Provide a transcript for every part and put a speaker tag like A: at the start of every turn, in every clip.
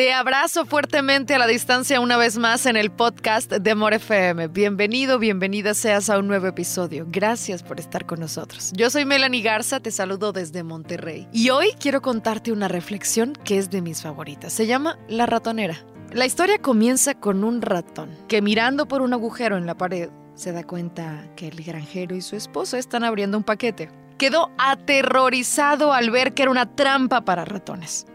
A: Te abrazo fuertemente a la distancia una vez más en el podcast de More FM. Bienvenido, bienvenida seas a un nuevo episodio. Gracias por estar con nosotros. Yo soy Melanie Garza, te saludo desde Monterrey. Y hoy quiero contarte una reflexión que es de mis favoritas. Se llama La ratonera. La historia comienza con un ratón que mirando por un agujero en la pared se da cuenta que el granjero y su esposa están abriendo un paquete. Quedó aterrorizado al ver que era una trampa para ratones.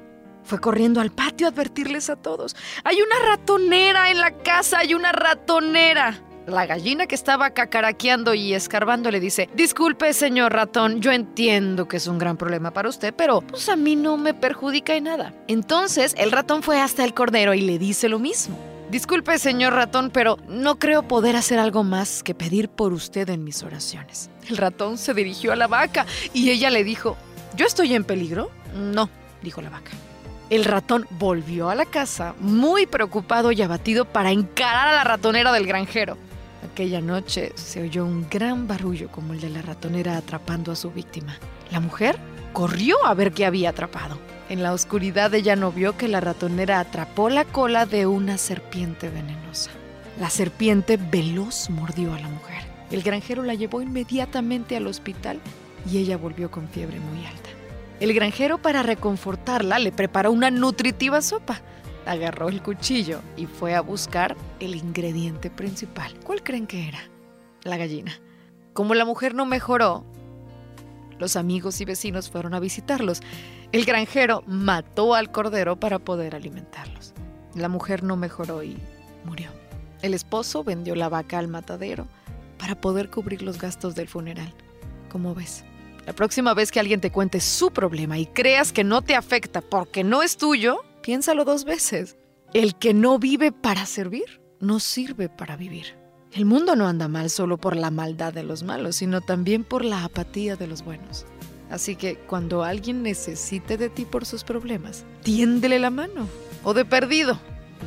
A: Fue corriendo al patio a advertirles a todos. Hay una ratonera en la casa, hay una ratonera. La gallina que estaba cacaraqueando y escarbando le dice, disculpe señor ratón, yo entiendo que es un gran problema para usted, pero pues a mí no me perjudica en nada. Entonces el ratón fue hasta el cordero y le dice lo mismo. Disculpe señor ratón, pero no creo poder hacer algo más que pedir por usted en mis oraciones. El ratón se dirigió a la vaca y ella le dijo, ¿yo estoy en peligro? No, dijo la vaca. El ratón volvió a la casa muy preocupado y abatido para encarar a la ratonera del granjero. Aquella noche se oyó un gran barullo como el de la ratonera atrapando a su víctima. La mujer corrió a ver qué había atrapado. En la oscuridad ella no vio que la ratonera atrapó la cola de una serpiente venenosa. La serpiente veloz mordió a la mujer. El granjero la llevó inmediatamente al hospital y ella volvió con fiebre muy alta. El granjero para reconfortarla le preparó una nutritiva sopa. Agarró el cuchillo y fue a buscar el ingrediente principal. ¿Cuál creen que era? La gallina. Como la mujer no mejoró, los amigos y vecinos fueron a visitarlos. El granjero mató al cordero para poder alimentarlos. La mujer no mejoró y murió. El esposo vendió la vaca al matadero para poder cubrir los gastos del funeral. ¿Cómo ves? La próxima vez que alguien te cuente su problema y creas que no te afecta porque no es tuyo, piénsalo dos veces. El que no vive para servir, no sirve para vivir. El mundo no anda mal solo por la maldad de los malos, sino también por la apatía de los buenos. Así que cuando alguien necesite de ti por sus problemas, tiéndele la mano. O de perdido,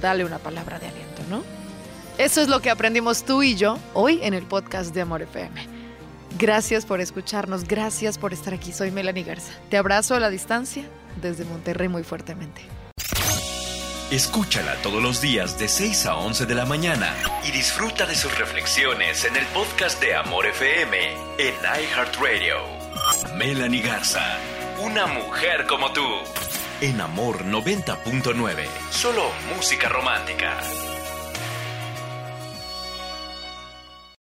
A: dale una palabra de aliento, ¿no? Eso es lo que aprendimos tú y yo hoy en el podcast de Amor FM. Gracias por escucharnos, gracias por estar aquí. Soy Melanie Garza. Te abrazo a la distancia desde Monterrey muy fuertemente.
B: Escúchala todos los días de 6 a 11 de la mañana y disfruta de sus reflexiones en el podcast de Amor FM en iHeartRadio. Melanie Garza, una mujer como tú. En Amor 90.9, solo música romántica.